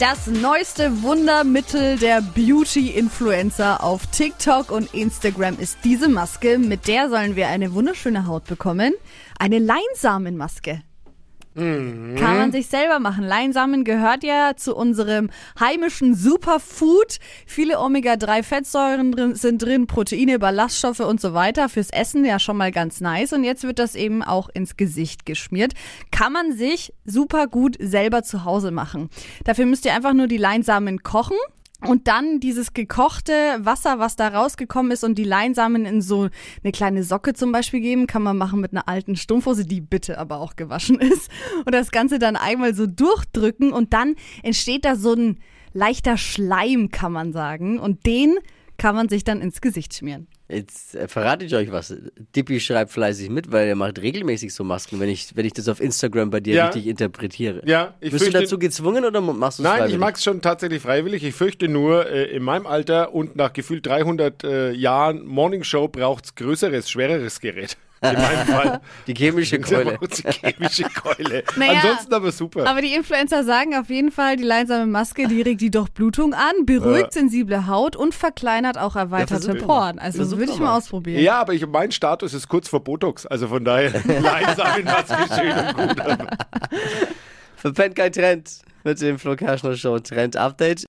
Das neueste Wundermittel der Beauty-Influencer auf TikTok und Instagram ist diese Maske. Mit der sollen wir eine wunderschöne Haut bekommen. Eine Leinsamenmaske. Kann man sich selber machen. Leinsamen gehört ja zu unserem heimischen Superfood. Viele Omega-3-Fettsäuren drin, sind drin, Proteine, Ballaststoffe und so weiter. Fürs Essen ja schon mal ganz nice. Und jetzt wird das eben auch ins Gesicht geschmiert. Kann man sich super gut selber zu Hause machen. Dafür müsst ihr einfach nur die Leinsamen kochen. Und dann dieses gekochte Wasser, was da rausgekommen ist und die Leinsamen in so eine kleine Socke zum Beispiel geben, kann man machen mit einer alten Strumpfhose, die bitte aber auch gewaschen ist. Und das Ganze dann einmal so durchdrücken und dann entsteht da so ein leichter Schleim, kann man sagen. Und den kann man sich dann ins Gesicht schmieren. Jetzt äh, verrate ich euch was. Dippi schreibt fleißig mit, weil er macht regelmäßig so Masken, wenn ich, wenn ich das auf Instagram bei dir Ja. richtig interpretiere. Ja, ich Bist du fürchte- dazu gezwungen oder machst du es Nein, freiwillig? ich mag es schon tatsächlich freiwillig. Ich fürchte nur, äh, in meinem Alter und nach gefühlt 300 äh, Jahren Morningshow braucht es größeres, schwereres Gerät. In meinem Fall. Die chemische Keule. Die chemische Keule. Naja, Ansonsten aber super. Aber die Influencer sagen auf jeden Fall, die leinsame Maske, die regt die Durchblutung an, beruhigt sensible Haut und verkleinert auch erweiterte doch Poren. Also Versuch würde ich mal ausprobieren. ja, aber ich, mein Status ist kurz vor Botox. Also von daher, in was schön und gut. Verpennt kein Trend mit dem Flo Kerschner Show Trend Update.